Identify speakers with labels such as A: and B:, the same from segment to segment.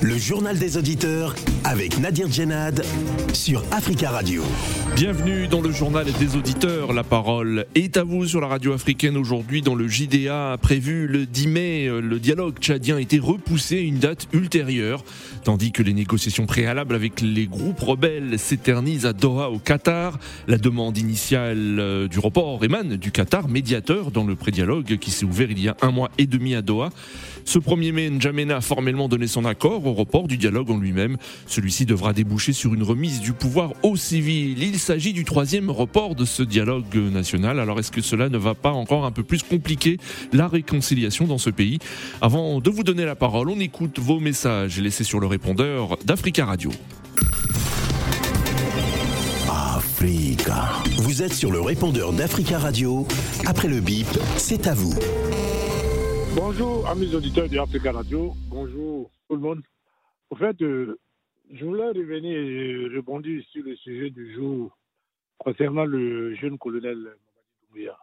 A: Le journal des auditeurs avec Nadir Djenad sur Africa Radio.
B: Bienvenue dans le journal des auditeurs. La parole est à vous sur la radio africaine aujourd'hui dans le JDA prévu le 10 mai. Le dialogue tchadien a été repoussé à une date ultérieure, tandis que les négociations préalables avec les groupes rebelles s'éternisent à Doha au Qatar. La demande initiale euh, du report émane du Qatar, médiateur dans le prédialogue qui s'est ouvert il y a un mois et demi à Doha. Ce 1er mai, N'Djamena a formellement donné son accord au report du dialogue en lui-même. Celui-ci devra déboucher sur une remise du pouvoir aux civils. Il s'agit du troisième report de ce dialogue national. Alors est-ce que cela ne va pas encore un peu plus compliquer la réconciliation dans ce pays? Avant de vous donner la parole, on écoute vos messages laissés sur le répondeur d'Africa Radio.
A: Africa. Vous êtes sur le répondeur d'Africa Radio. Après le bip, c'est à vous.
C: Bonjour, amis auditeurs de Africa Radio. Bonjour tout le monde. En fait, euh, je voulais revenir et rebondir sur le sujet du jour concernant le jeune colonel Mamadi Doumbouya.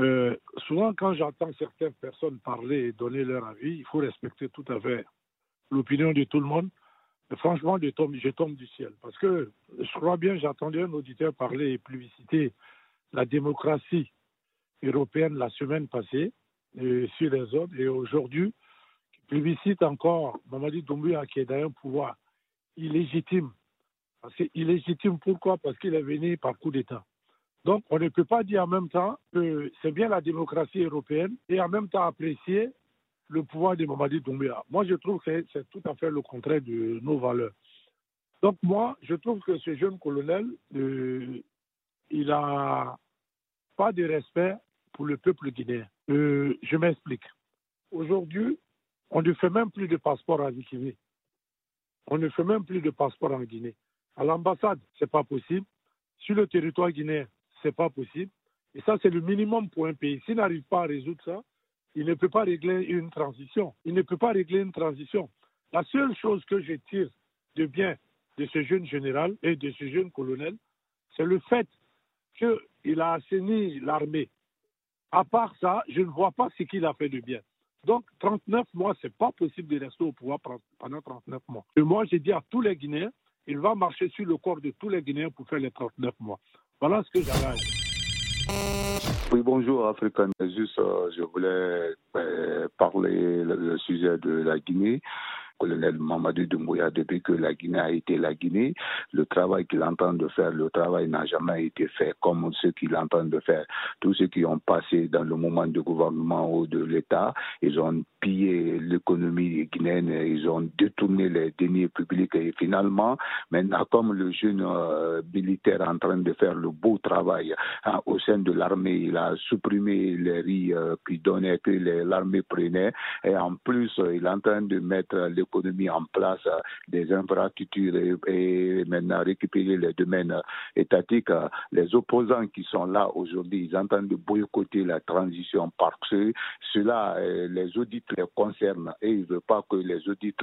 C: Euh, souvent, quand j'entends certaines personnes parler et donner leur avis, il faut respecter tout à fait l'opinion de tout le monde. Franchement, je tombe, je tombe du ciel. Parce que je crois bien, j'ai entendu un auditeur parler et publiciter la démocratie européenne la semaine passée sur les autres. Et aujourd'hui, qui plébiscite encore Mamadi Doumbouya qui est un pouvoir illégitime. C'est illégitime pourquoi? Parce qu'il est venu par coup d'État. Donc on ne peut pas dire en même temps que c'est bien la démocratie européenne et en même temps apprécier le pouvoir de Mamadi Doumbouya. Moi, je trouve que c'est tout à fait le contraire de nos valeurs. Donc moi, je trouve que ce jeune colonel, euh, il n'a pas de respect pour le peuple guinéen. Euh, je m'explique. Aujourd'hui, on ne fait même plus de passeport à Guinée. On ne fait même plus de passeport en Guinée. À l'ambassade, ce n'est pas possible. Sur le territoire guinéen, ce n'est pas possible. Et ça, c'est le minimum pour un pays. S'il n'arrive pas à résoudre ça, il ne peut pas régler une transition. Il ne peut pas régler une transition. La seule chose que je tire de bien de ce jeune général et de ce jeune colonel, c'est le fait qu'il a assaini l'armée. À part ça, je ne vois pas ce qu'il a fait de bien. Donc, 39 mois, ce n'est pas possible de rester au pouvoir pendant 39 mois. Et moi, j'ai dit à tous les Guinéens, il va marcher sur le corps de tous les Guinéens pour faire les 39 mois. Voilà ce que j'avais à dire.
D: Oui, bonjour Africain. Juste, euh, je voulais euh, parler le, sujet de la Guinée colonel Mamadou Doumbouya, depuis que la Guinée a été la Guinée, le travail qu'il entend de faire, le travail n'a jamais été fait comme ce qu'il entend de faire. Tous ceux qui ont passé dans le moment de gouvernement ou de l'État, ils ont pillé l'économie guinéenne, ils ont détourné les deniers publics et finalement, maintenant, comme le jeune euh, militaire en train de faire le beau travail hein, au sein de l'armée, il a supprimé les riz euh, qu'il donnait, que l'armée prenait, et en plus, il est en train de mettre l'économie en place, euh, des infrastructures et, maintenant récupérer les domaines étatiques. Les opposants qui sont là aujourd'hui, ils entendent de boycotter la transition parce que cela, les audits les concerne et il ne veut pas que les audits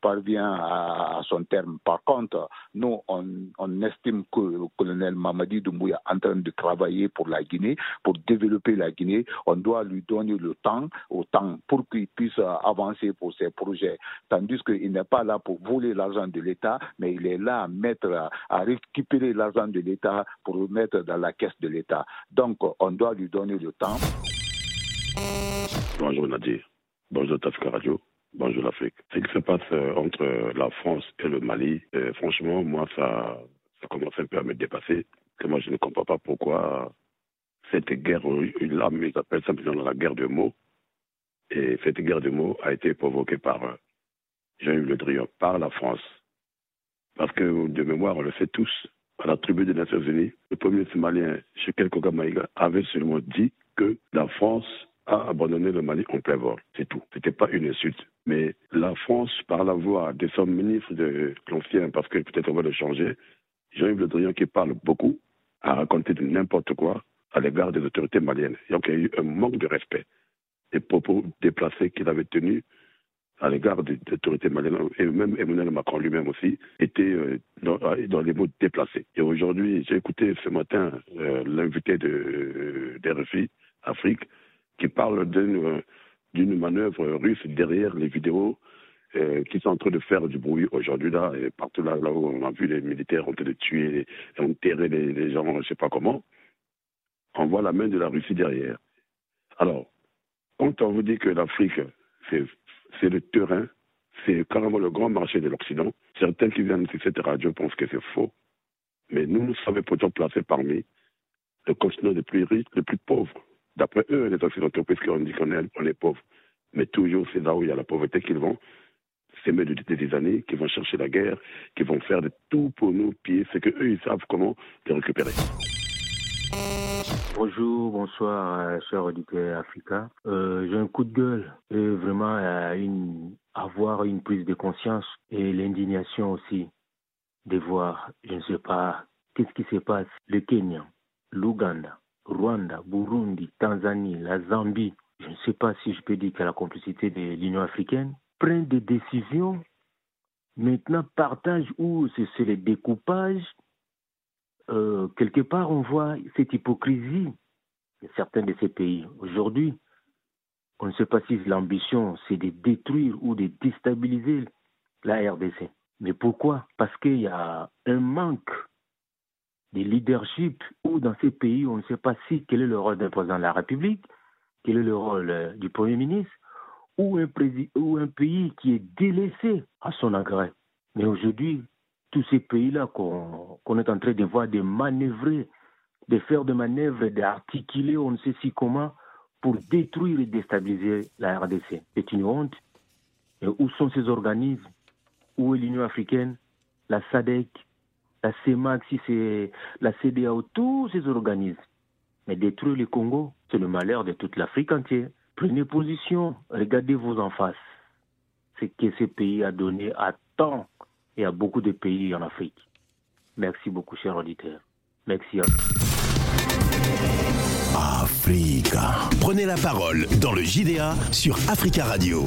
D: parviennent à, son terme. Par contre, nous, on, estime que le colonel Mamadi Doumbouya est en train de travailler pour la Guinée, pour développer la Guinée. On doit lui donner le temps, temps pour qu'il puisse avancer pour ses projets. Tandis qu'il n'est pas là pour voler l'argent de l'État, mais il est là à mettre, à récupérer l'argent de l'État pour le mettre dans la caisse de l'État. Donc, on doit lui donner le temps.
E: Bonjour Nadir. Bonjour Tafka Radio. Bonjour l'Afrique. Ce qui se passe euh, entre la France et le Mali, euh, franchement, moi, ça, ça commence un peu à me dépasser. Que moi, je ne comprends pas pourquoi cette guerre, là, ils appellent ça la guerre de mots. Et cette guerre de mots a été provoquée par euh, Jean-Yves Le Drian, par la France. Parce que, de mémoire, on le sait tous, à la tribu des Nations Unies, le premier Somalien, Shekel Kogamaïga, avait seulement dit que la France a abandonné le Mali en plein vol. C'est tout. C'était pas une insulte. Mais la France, par la voix de son ministre de l'ancien, parce que peut-être on va le changer, Jean-Yves Le Drian, qui parle beaucoup, a raconté n'importe quoi à l'égard des autorités maliennes. Donc il y a eu un manque de respect. Les propos déplacés qu'il avait tenus à l'égard des autorités maliennes, et même Emmanuel Macron lui-même aussi, était euh, dans, les mots déplacés. Et aujourd'hui, j'ai écouté ce matin euh, l'invité de, euh, d'RFI Afrique qui parle d'une manœuvre russe derrière les vidéos euh, qui sont en train de faire du bruit aujourd'hui là, et partout là, où on a vu les militaires train de tuer, enterrer les, les gens, je ne sais pas comment, on voit la main de la Russie derrière. Alors, quand on vous dit que l'Afrique, c'est le terrain, c'est carrément le grand marché de l'Occident, certains qui viennent sur cette radio pensent que c'est faux. Mais nous, nous sommes pourtant placés parmi le continent les plus riches, les plus pauvres. D'après eux, les Occidentaux, puisqu'on dit qu'on est, on est pauvre. Mais toujours, c'est là où il y a la pauvreté qu'ils vont s'aimer depuis des années, qui vont chercher la guerre, qui vont faire de tout pour nous piller, c'est qu'eux, ils savent comment les récupérer.
F: Bonjour, bonsoir, euh, cher auditeur Africa. Euh, j'ai un coup de gueule et vraiment euh, avoir une prise de conscience et l'indignation aussi de voir, je ne sais pas, qu'est-ce qui se passe, le Kenya, l'Ouganda, Rwanda, Burundi, Tanzanie, la Zambie. Je ne sais pas si je peux dire qu'à la complicité de l'Union africaine prennent des décisions, maintenant partage ou c'est le découpage. Euh, quelque part, on voit cette hypocrisie de certains de ces pays. Aujourd'hui, on ne sait pas si l'ambition, c'est de détruire ou de déstabiliser la RDC. Mais pourquoi? Parce qu'il y a un manque de leadership ou dans ces pays, on ne sait pas si quel est le rôle d'un président de la République, quel est le rôle euh, du Premier ministre, ou un, ou un pays qui est délaissé à son agrès. Mais aujourd'hui, tous ces pays-là qu'on est en train de voir de manœuvrer, de faire des manœuvres, d'articuler, on ne sait si comment, pour détruire et déstabiliser la RDC. C'est une honte. Et où sont ces organismes? Où est l'Union africaine, la SADC, la CEMAC, si c'est la CDAO, tous ces organismes Mais détruire le Congo, c'est le malheur de toute l'Afrique entière. Prenez position, regardez-vous en face. Ce que ce pays a donné à tant et à beaucoup de pays en Afrique. Merci beaucoup, chers auditeurs. Merci à vous.
A: Africa. Prenez la parole dans le JDA sur Africa Radio.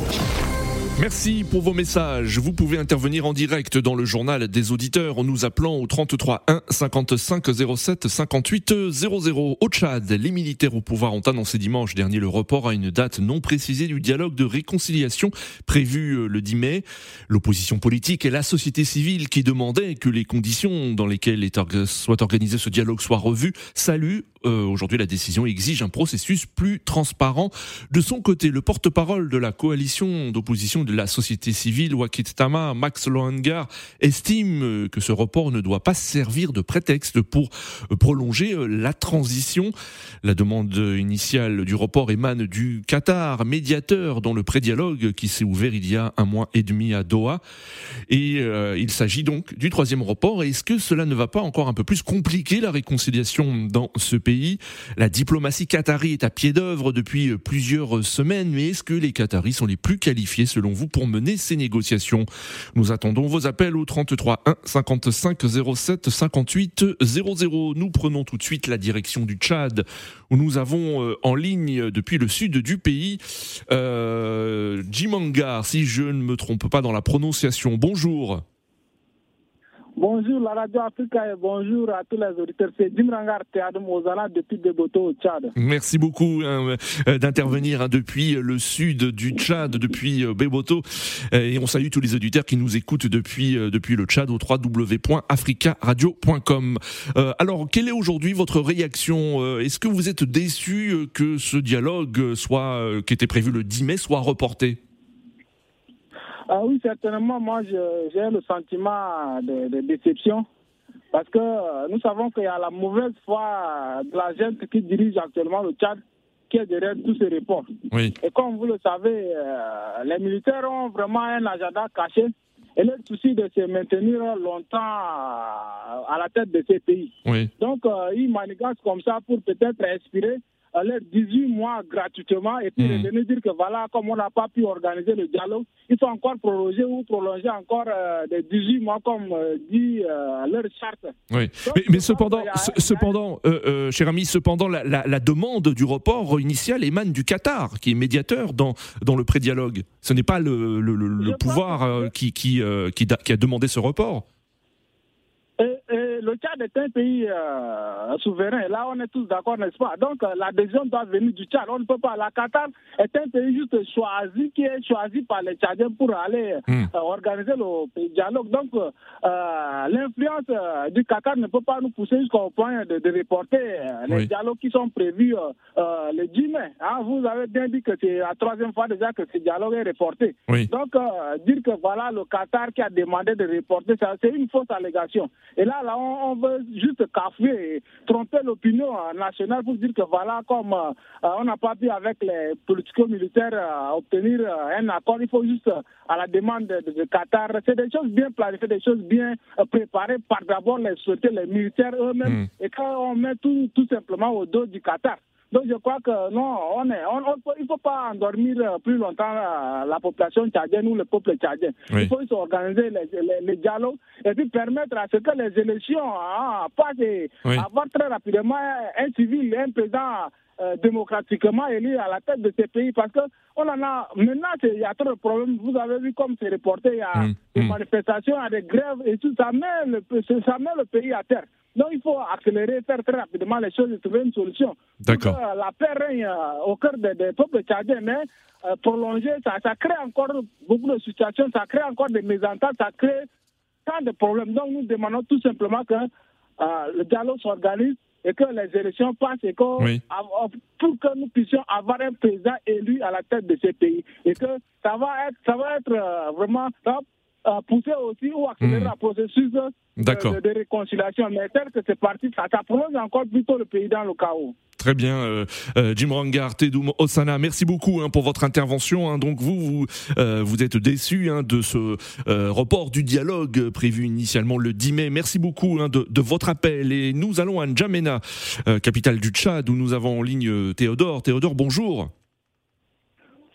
B: Merci pour vos messages. Vous pouvez intervenir en direct dans le journal des auditeurs en nous appelant au 33 1 55 07 58 00. Au Tchad, les militaires au pouvoir ont annoncé dimanche dernier le report à une date non précisée du dialogue de réconciliation prévu euh, le 10 mai. L'opposition politique et la société civile qui demandaient que les conditions dans lesquelles soit organisé ce dialogue soient revues saluent euh, aujourd'hui la décision exige un processus plus transparent. De son côté, le porte-parole de la coalition d'opposition de la société civile, Wakitama, Max Lohangar, estime euh, que ce report ne doit pas servir de prétexte pour euh, prolonger la transition. La demande initiale du report émane du Qatar, médiateur dans le pré-dialogue qui s'est ouvert il y a un mois et demi à Doha. Et il s'agit donc du troisième report. Est-ce que cela ne va pas encore un peu plus compliquer la réconciliation dans ce pays la diplomatie qatari est à pied d'œuvre depuis plusieurs semaines, mais est-ce que les Qataris sont les plus qualifiés selon vous pour mener ces négociations? Nous attendons vos appels au 33 1 55 07 58 00. Nous prenons tout de suite la direction du Tchad, où nous avons euh, en ligne depuis le sud du pays euh, Jimangar, si je ne me trompe pas dans la prononciation. Bonjour.
G: Bonjour la radio Africa et bonjour à tous les auditeurs. C'est Jim Rangar Théadou Mozala depuis Deboto au Tchad.
B: Merci beaucoup hein, euh, d'intervenir hein, depuis le sud du Tchad, depuis euh, Beboto. Euh, et on salue tous les auditeurs qui nous écoutent depuis, depuis le Tchad au www.africaradio.com. alors, quelle est aujourd'hui votre réaction Est-ce que vous êtes déçu que ce dialogue soit, qui était prévu le 10 mai soit reporté?
G: Ah oui, certainement, moi j'ai le sentiment de, déception parce que euh, nous savons qu'il y a la mauvaise foi de la gente qui dirige actuellement le Tchad qui est derrière tous ces reports.
B: Oui.
G: Et comme vous le savez, euh, les militaires ont vraiment un agenda caché et le souci de se maintenir longtemps à la tête de ces pays.
B: Oui.
G: Donc, euh, ils manigancent comme ça pour peut-être inspirer à leur 18 mois gratuitement et puis mmh. venir dire que voilà, comme on n'a pas pu organiser le dialogue, ils sont encore prolongés ou prolongés encore euh, des 18 mois comme euh, dit euh, leur charte.
B: Oui, mais, cependant, cependant cher ami, cependant, la, la, demande du report initial émane du Qatar, qui est médiateur dans, dans le pré-dialogue. Ce n'est pas le, le, pouvoir qui, qui, qui, qui, a demandé ce report.
G: Et le Tchad est un pays euh, souverain. Là, on est tous d'accord, n'est-ce pas? Donc, euh, la décision doit venir du Tchad. On ne peut pas. La Qatar est un pays juste choisi, qui est choisi par les Tchadiens pour aller hmm. organiser le dialogue. Donc, l'influence du Qatar ne peut pas nous pousser jusqu'au point de, reporter les dialogues qui sont prévus le 10 mai. Hein. vous avez bien dit que c'est la troisième fois déjà que ce dialogue est reporté. Donc, dire que voilà le Qatar qui a demandé de reporter, ça, c'est une fausse allégation. Et là, là, on, veut juste cafouer et tromper l'opinion nationale pour dire que voilà, comme euh, on n'a pas pu avec les politico-militaires euh, obtenir euh, un accord, il faut juste, à la demande de, Qatar, c'est des choses bien planifiées, des choses bien préparées par d'abord les sociétés, les militaires eux-mêmes, hmm. et quand on met tout, tout simplement au dos du Qatar. Donc je crois que non, on est, on, il ne faut pas endormir euh, plus longtemps la, la population tchadienne ou le peuple tchadien. Il faut organiser les, les, dialogues et puis permettre à ce que les élections hein, passent et avoir très rapidement un civil, un président euh, démocratiquement élu à la tête de ces pays parce que on en a maintenant il y a trop de problèmes. Vous avez vu comme c'est reporté il y a hum, des hum. manifestations il y a des grèves et tout. Ça met le ça met le pays à terre donc il faut accélérer, faire très rapidement les choses et trouver une solution.
B: D'accord.
G: la paix règne euh, au cœur des, peuples tchadiens, mais euh, prolonger, ça, ça crée encore beaucoup de situations, ça crée encore des mésententes, ça crée tant de problèmes. Donc nous demandons tout simplement que euh, le dialogue s'organise et que les élections passent et que, pour que nous puissions avoir un président élu à la tête de ce pays. Et que ça va être, ça va être vraiment pousser aussi ou accélérer le hmm. processus de, de, réconciliation. Mais tel que c'est parti, ça, ça prolonge encore plutôt le pays dans le chaos.
B: Très bien, euh, euh, Jim Rangar, Tedoum Osana, merci beaucoup hein, pour votre intervention. Hein. Donc vous, vous, euh, vous êtes déçu hein, de ce report du dialogue prévu initialement le 10 mai. Merci beaucoup de, de, votre appel. Et nous allons à N'Djamena, capitale du Tchad, où nous avons en ligne Théodore. Théodore, bonjour.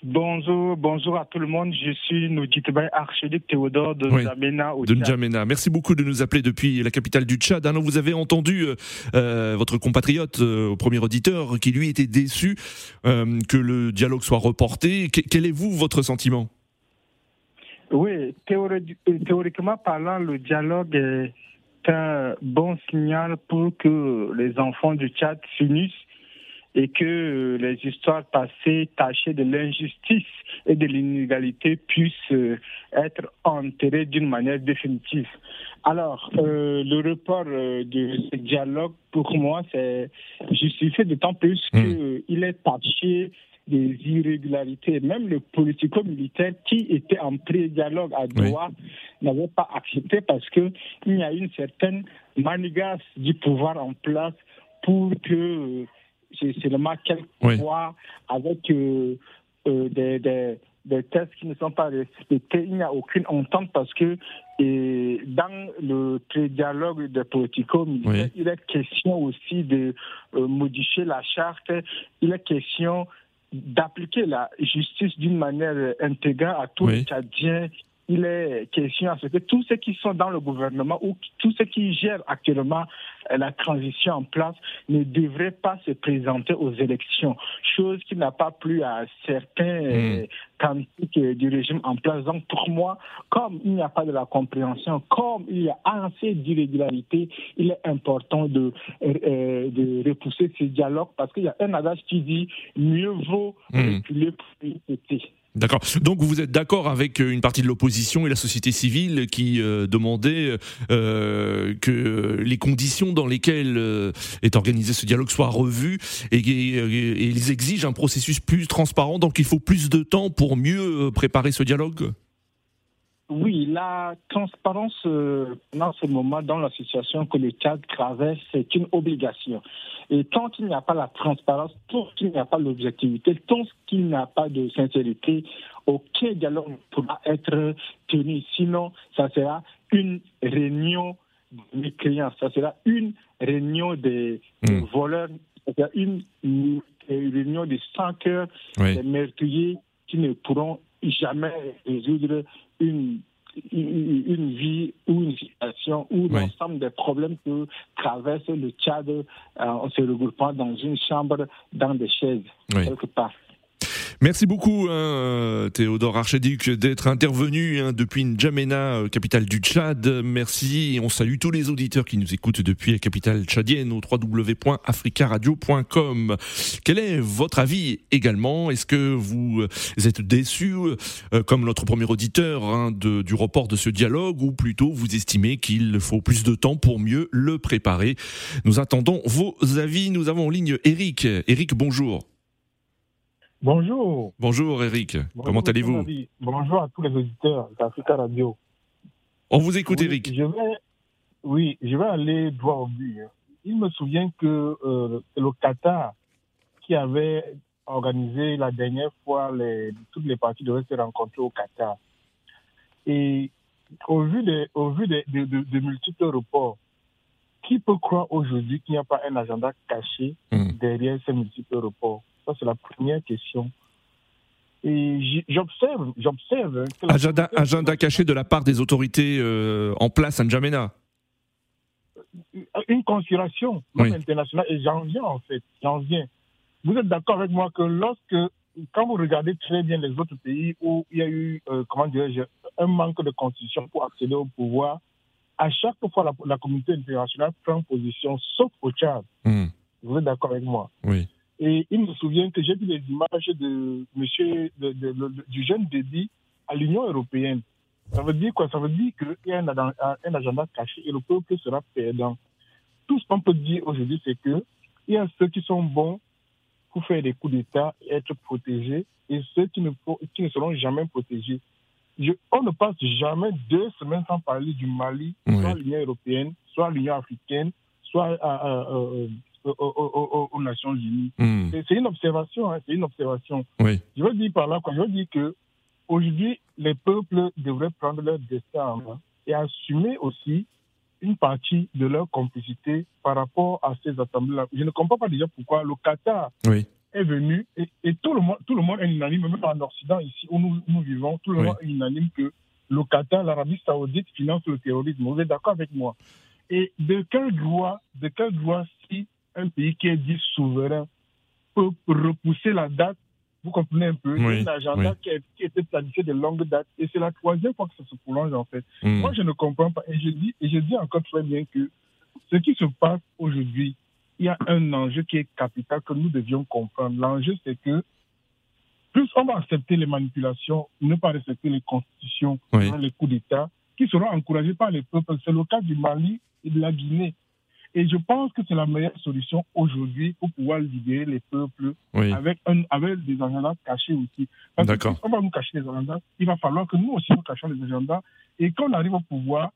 H: Bonjour, bonjour à tout le monde. Je suis Noudjitbay archiduc Théodore de N'Djamena
B: de N'Djamena. Merci beaucoup de nous appeler depuis la capitale du Tchad. Alors, vous avez entendu euh, euh, votre compatriote euh, au premier auditeur qui lui était déçu que le dialogue soit reporté. quel est vous votre sentiment?
H: Oui, théoriquement parlant, le dialogue est un bon signal pour que les enfants du Tchad finissent et que euh, les histoires passées tachées de l'injustice et de l'inégalité puissent euh, être enterrées d'une manière définitive. Alors, euh, le report de ce dialogue, pour moi, c'est justifié d'autant plus hmm. qu'il est taché des irrégularités. Même le politico-militaire qui était en pré-dialogue à Doha n'avait pas accepté parce qu'il y a une certaine manigasse du pouvoir en place pour que seulement quelques fois avec euh, euh, des, des, des, tests qui ne sont pas respectés. Il n'y a aucune entente parce que et dans le dialogue de politico il est question aussi de euh, modifier la charte. Il est question d'appliquer la justice d'une manière intégrale à tous les Tchadiens il est question à ce que tous ceux qui sont dans le gouvernement ou tous ceux qui gèrent actuellement euh, la transition en place ne devraient pas se présenter aux élections, chose qui n'a pas plu à certains hmm. du régime en place. Donc pour moi, comme il n'y a pas de la compréhension, comme il y a assez d'irrégularités, il est important de, euh, de repousser ce dialogue parce qu'il y a un adage qui dit mieux vaut hmm. reculer pour éviter.
B: D'accord. Donc vous êtes d'accord avec euh, une partie de l'opposition et la société civile qui euh, demandait euh, que les conditions dans lesquelles euh, est organisé ce dialogue soient revues et, et, ils exigent un processus plus transparent. Donc il faut plus de temps pour mieux préparer ce dialogue?
H: Oui, la transparence dans ce moment, dans la situation que le Tchad traverse, c'est une obligation. Et tant qu'il n'y a pas la transparence, tant qu'il n'y a pas l'objectivité, tant qu'il n'y a pas de sincérité, aucun dialogue ne pourra être tenu. Sinon, ça sera une réunion de mécréants, ça sera une réunion des, hmm. voleurs, ça sera une, réunion de sans cœurs, des meurtriers qui ne pourront jamais résoudre une une vie ou une situation où l'ensemble des problèmes que traverse le Tchad en euh, se regroupant dans une chambre, dans des chaises, quelque part.
B: Merci beaucoup, hein, Théodore Archéduc, d'être intervenu hein, depuis N'Djamena, euh, capitale du Tchad. Merci. On salue tous les auditeurs qui nous écoutent depuis la capitale tchadienne au www.africaradio.com. Quel est votre avis également? Est-ce que vous euh, êtes déçu, euh, comme notre premier auditeur, hein, du report de ce dialogue, ou plutôt vous estimez qu'il faut plus de temps pour mieux le préparer? Nous attendons vos avis. Nous avons en ligne Eric. Eric, bonjour.
I: Bonjour.
B: Bonjour Eric, comment allez-vous
I: Bonjour à tous les auditeurs d'Africa Radio.
B: On vous écoute Eric.
I: Je vais, oui, je vais aller droit au but. Hein. Il me souvient que euh, le Qatar qui avait organisé la dernière fois les, toutes les parties devaient se rencontrer au Qatar. Et au vu des, au vu des, de, multiples reports, qui peut croire aujourd'hui qu'il n'y a pas un agenda caché hmm. derrière ces multiples reports? Ça, c'est la première question. Et j'observe, j'observe.
B: Agenda, agenda caché de la part des autorités euh, en place à N'Djamena
I: Une conspiration internationale, et j'en viens en fait, j'en viens. Vous êtes d'accord avec moi que lorsque, quand vous regardez très bien les autres pays où il y a eu, euh, comment dirais-je, un manque de constitution pour accéder au pouvoir, à chaque fois la, communauté internationale prend position, sauf au Tchad. Hmm. Vous êtes d'accord avec moi?
B: Oui.
I: Et il me souvient que j'ai vu les images de monsieur, du jeune Déby à l'Union européenne. Ça veut dire quoi? Ça veut dire qu'il y a un, un, agenda caché et le peuple sera perdant. Tout ce qu'on peut dire aujourd'hui, c'est que il y a ceux qui sont bons pour faire des coups d'État et être protégés et ceux qui ne, qui ne seront jamais protégés. on ne passe jamais deux semaines sans parler du Mali, soit l'Union européenne, soit l'Union africaine, soit euh, aux, Nations Unies. Hmm. C'est une observation, hein, c'est une observation. Je veux dire par là quoi Je veux dire que aujourd'hui, les peuples devraient prendre leur destin en main et assumer aussi une partie de leur complicité par rapport à ces assemblées-là. Je ne comprends pas déjà pourquoi le Qatar est venu et, tout, le monde, tout le monde est unanime, même en Occident, ici où nous, nous vivons, tout le monde est unanime que le Qatar, l'Arabie saoudite finance le terrorisme. Vous êtes d'accord avec moi? Et de quel droit, de quel droit si un pays qui est dit souverain peut repousser la date. Vous comprenez un peu? Oui, un agenda qui, a, été planifié de longue date. Et c'est la troisième fois que ça se prolonge, en fait. Hmm. Moi, je ne comprends pas. Et je, dis, et je dis encore très bien que ce qui se passe aujourd'hui, il y a un enjeu qui est capital que nous devions comprendre. L'enjeu, c'est que plus on va accepter les manipulations, ne pas respecter les constitutions, les coups d'État, qui seront encouragés par les peuples. C'est le cas du Mali et de la Guinée. Et je pense que c'est la meilleure solution aujourd'hui pour pouvoir libérer les peuples avec, un, avec des agendas cachés aussi. Parce que si on va nous cacher les agendas, il va falloir que nous aussi nous cachions les agendas et qu'on arrive au pouvoir,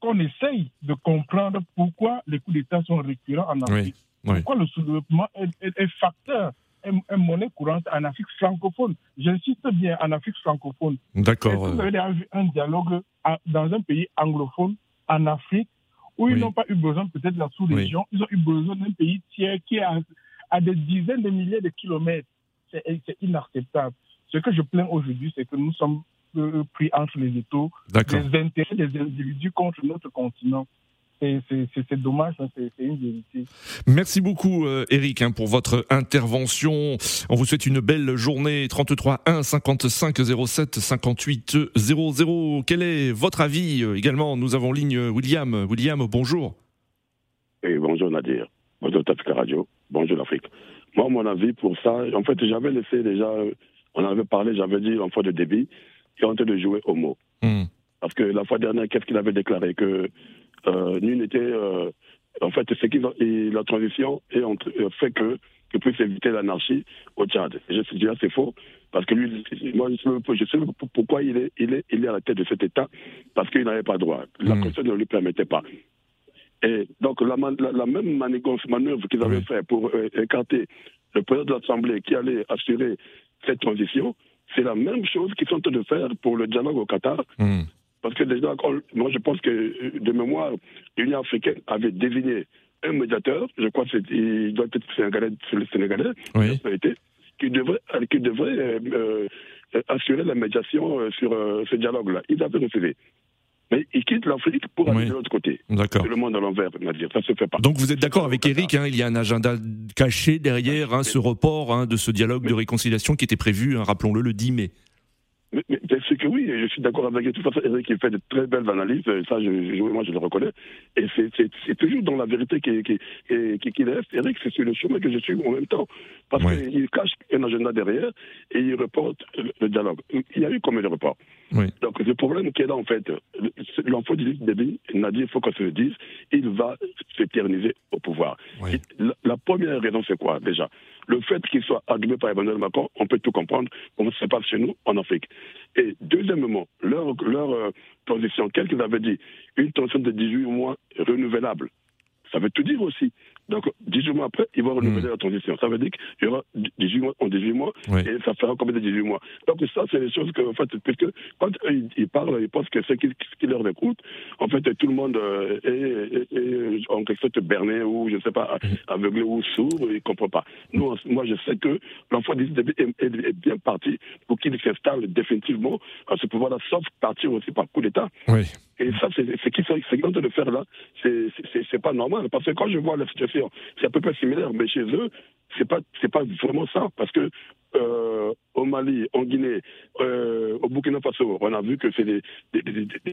I: qu'on essaye de comprendre pourquoi les coups d'État sont récurrents en Afrique. Pourquoi le sous-développement est, facteur est, monnaie courante en Afrique francophone? J'insiste bien en Afrique francophone.
B: D'accord.
I: Vous avez un dialogue dans un pays anglophone en Afrique où ils n'ont pas eu besoin peut-être de la sous-région, ils ont eu besoin d'un pays tiers qui est à, des dizaines de milliers de kilomètres. C'est inacceptable. Ce que je plains aujourd'hui, c'est que nous sommes euh, pris entre les étaux, les intérêts des individus contre notre continent c'est dommage, hein, c'est une vérité.
B: Merci beaucoup euh, Eric hein, pour votre intervention. On vous souhaite une belle journée. 33 1 55 07 58 00. Quel est votre avis euh, également? Nous avons ligne William. William, bonjour.
E: Et bonjour Nadir. Bonjour Tafika Radio. Bonjour l'Afrique. Moi, mon avis pour ça, en fait, j'avais laissé déjà, on en avait parlé, j'avais dit en fois de débit, qui est en train de jouer au mot. Hmm. Parce que la fois dernière, qu'est-ce qu'il avait déclaré? Que euh, nul n'était. Euh, en fait, c'est que la transition est entre, euh, fait que que puisse éviter l'anarchie au Tchad. je suis déjà c'est faux parce que lui, moi, je sais, pourquoi il est, il est, il est à la tête de cet État parce qu'il n'avait pas droit. La mmh. Constitution ne lui permettait pas. Et donc la, la, même manœuvre qu'ils avaient fait pour écarter le président de l'Assemblée qui allait assurer cette transition, c'est la même chose qu'ils sont en train de faire pour le dialogue au Qatar. Mmh. Parce que déjà, moi je pense que de mémoire, l'Union africaine avait désigné un médiateur, je crois qu'il doit être sénégalais, le sénégalais, qui devrait, qui devrait euh, euh, assurer la médiation euh, sur ce dialogue-là. Ils avaient refusé. mais ils quittent l'Afrique pour aller
B: Oui.
E: de l'autre côté.
B: D'accord.
E: C'est le monde à l'envers, Nadir. Ça se fait pas.
B: Donc vous êtes d'accord avec Eric, hein, il y a un agenda caché derrière hein, ce report hein, de ce dialogue de réconciliation qui était prévu, rappelons-le, le 10 mai.
E: Mais, sûr que oui, je suis d'accord avec toute façon, Eric il fait de très belles analyses, ça, je, je- moi, je le reconnais. Et c'est- c'est c'est toujours dans la vérité qu'il qui, qui, qui, reste. Eric, c'est sur le chemin que je suis en même temps. Parce qu'il cache un agenda derrière et il reporte le, dialogue. Il y a eu combien de reports
B: Oui.
E: Donc, le problème qui est là, en fait, le- c'est l'enfant du début, Nadir, il faut qu'on se le dise, il va s'éterniser au pouvoir.
B: Oui.
E: La, la première raison, c'est quoi, déjà? Le fait qu'il soit argué par Emmanuel Macron, on peut tout comprendre, comment ça se passe chez nous, en Afrique. Et deuxièmement, leur, leur euh, transition, quel qu'ils avaient dit, une transition de 18 mois renouvelable. Ça veut tout dire aussi. Donc, 18 mois après, ils vont renouveler la transition. Ça veut dire qu'il y aura 18 mois en 18 mois,
B: Oui.
E: et ça fera combien de 18 mois? Donc, ça, c'est les choses que, en fait, puisque quand ils, ils parlent, ils pensent que ce qui, qui leur écoute, en fait, tout le monde euh, est, est- est en quelque sorte berné ou, je ne sais pas, aveuglé ou sourd, il ne comprend pas. Nous, en- moi, je sais que l'enfant est, bien parti pour qu'il s'installe définitivement à ce pouvoir-là, sauf partir aussi par coup d'État.
B: Oui.
E: Et ça, c'est ce qu'ils sont qu'ils ont de faire là, c'est pas normal. Parce que quand je vois la situation, c'est à peu près similaire, mais chez eux, c'est pas c'est pas vraiment ça. Parce que euh, au Mali, en Guinée, euh, au Burkina Faso, on a vu que c'est des,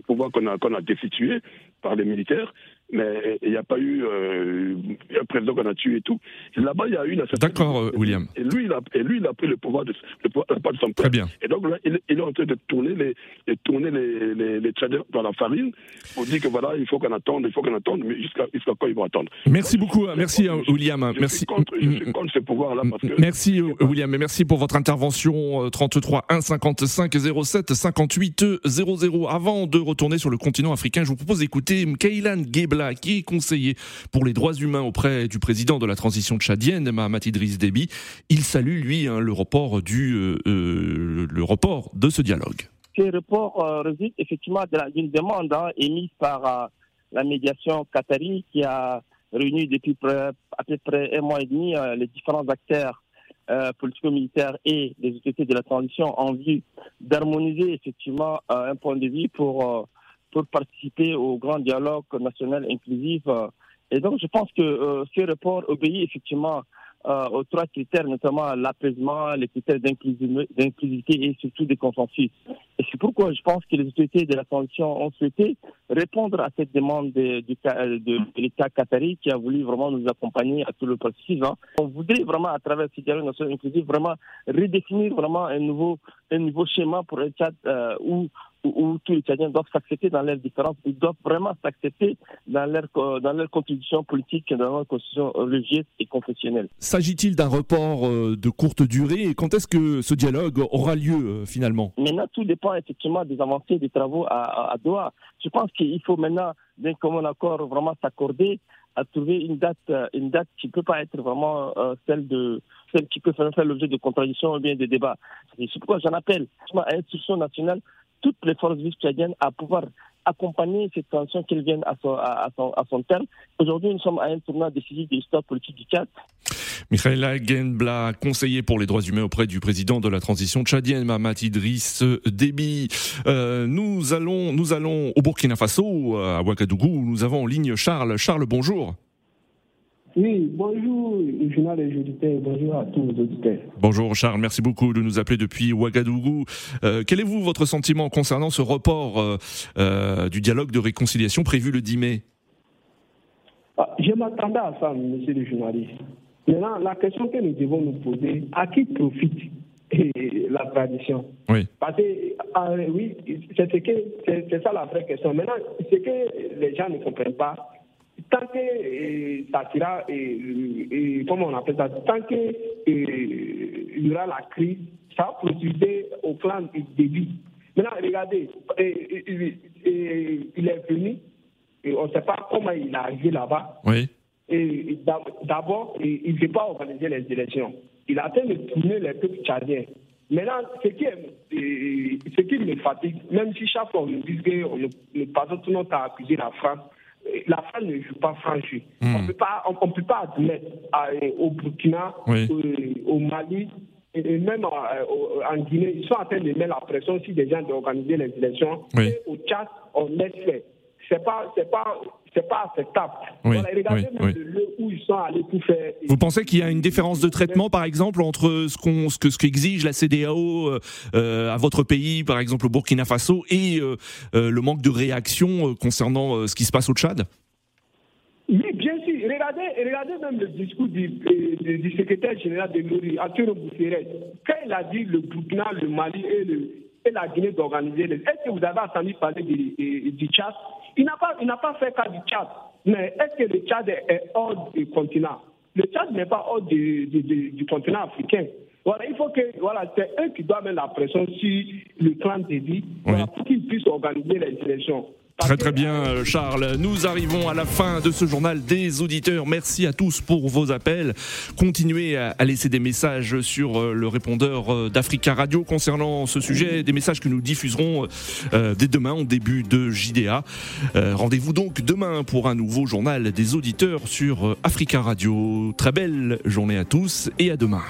E: pouvoirs qu'on a, qu'on a destitués par les militaires, mais il n'y a pas eu euh, un président qu'on a tué et tout. Là-bas, il y a eu la
B: D'accord, euh, William.
E: Et lui, il a, et lui, il a pris le pouvoir de, le pouvoir, la part de son père.
B: Très bien.
E: Et donc là, il, il est en train de tourner les, de tourner les, les, les traders dans la farine pour dire que voilà, il faut qu'on attende, il faut qu'on attende, mais jusqu'à jusqu'à quand ils vont attendre?
B: Merci beaucoup, hein, merci euh, William.
E: Je
B: Merci.
E: suis contre, je suis contre ce pouvoir-là.
B: Merci euh, William et merci pour votre intervention euh, 33 1 55 07 58 00. Avant de retourner sur le continent africain, je vous propose d'écouter Kailan Gebla qui est conseiller pour les droits humains auprès du président de la transition tchadienne Mahamat Idriss Déby. Il salue lui hein, le report du euh, euh, le report de ce dialogue.
J: Ces reports euh, résultent effectivement d'une demande hein, émise par la médiation qatari qui a réuni depuis à peu près un mois et demi les différents acteurs euh, politico-militaires et les autorités de la transition en vue d'harmoniser effectivement un point de vue pour, pour participer au grand dialogue national inclusif. euh. Et donc je pense que euh, ce report obéit effectivement euh, aux trois critères, notamment l'apaisement, les critères d'inclusi- d'inclusivité et surtout des consensus. Et c'est pourquoi je pense que les autorités de la transition ont souhaité répondre à cette demande ca- de- de l'État qatari qui a voulu vraiment nous accompagner à tout le processus. hein. On voudrait vraiment, à travers ce dialogue national inclusif, vraiment redéfinir vraiment un nouveau, un nouveau schéma pour un Tchad euh, où où, où tous les Tchadiens doivent s'accepter dans leurs différences, ils doivent vraiment s'accepter dans leur, co- dans leur constitution politique, dans leur constitution religieuse et confessionnelle.
B: S'agit-il d'un report euh, de courte durée? Et quand est-ce que ce dialogue aura lieu euh, finalement?
J: Maintenant, tout dépend effectivement des avancées des travaux à, à, à Doha. Je pense qu'il faut maintenant, d'un commun accord, vraiment s'accorder à trouver une date, euh, une date qui ne peut pas être vraiment euh, celle de celle qui peut faire, l'objet de contradictions ou bien de débats. C'est pourquoi j'en appelle à l'institution nationale toutes les forces vives tchadiennes à pouvoir accompagner cette tension qu'elles viennent à son, terme. Aujourd'hui, nous sommes à un tournant décisif de l'histoire politique du Tchad.
B: Michaela Genbla, conseiller pour les droits humains auprès du président de la transition tchadienne, Mahamat Idriss Déby. Euh, nous allons, nous allons au Burkina Faso, à Ouagadougou, nous avons en ligne Charles. Charles, bonjour.
K: Oui, bonjour, journal et auditeurs, bonjour à tous les auditeurs.
B: Bonjour Charles, merci beaucoup de nous appeler depuis Ouagadougou. Euh, quel est vous votre sentiment concernant ce report euh, euh, du dialogue de réconciliation prévu le 10 mai?
K: Ah, Je m'attendais à ça, monsieur le journaliste. Maintenant, la question que nous devons nous poser, à qui profite eh, la tradition?
B: Oui.
K: Parce que, ah, oui, c'est ça la vraie question. Maintenant, ce que les gens ne comprennent pas, tant que eh, ça sera, eh, comment on appelle ça, tant que eh, il y aura la crise, ça va procéder au plan du début. Maintenant, regardez, eh, eh, il est venu, et on ne sait pas comment il est arrivé là-bas.
B: Oui.
K: Et d'ab- d'abord, il ne veut pas organiser les élections. Il a train de tourner les peuples tchadiens. Maintenant, ce qui, est, ce qui me fatigue, même si chaque fois on nous dit que on- nous passons tout notre temps à accuser la France, la France ne joue pas franchi.
B: Hmm.
K: On ne peut pas, admettre à, euh, au Burkina,
B: Oui.
K: euh, au Mali, et même en Guinée, ils sont en train de mettre la pression sur des gens d'organiser les élections. Et au Tchad, on laisse faire. C'est pas, c'est pas, c'est pas acceptable.
B: Oui, regardez oui,
K: le où ils sont allés pour faire.
B: Vous pensez qu'il y a une différence de traitement, par exemple, entre ce qu'on, ce que, ce qu'exige la CDAO euh, à votre pays, par exemple au Burkina Faso, et euh, euh, le manque de réaction concernant ce qui se passe au Tchad?
K: Oui, bien sûr. Regardez, regardez même le discours du, du, secrétaire général de l'ONU, Arthur Bousséret. Quand il a dit le Burkina, le Mali et, le, et la Guinée d'organiser les. Est-ce que vous avez entendu parler du, du Tchad? Il n'a pas, il n'a pas fait cas du Tchad. Mais est-ce que le Tchad est, hors du continent? Le Tchad n'est pas hors du, du, continent africain. Voilà, il faut que voilà, c'est eux qui doivent mettre la pression sur le clan Dédi pour qu'ils puissent organiser les élections.
B: Très très bien euh, Charles. Nous arrivons à la fin de ce journal des auditeurs. Merci à tous pour vos appels. Continuez à laisser des messages sur euh, le répondeur euh, d'Africa Radio concernant ce sujet, des messages que nous diffuserons dès demain au début de JDA. Rendez-vous donc demain pour un nouveau journal des auditeurs sur Africa Radio. Très belle journée à tous et à demain.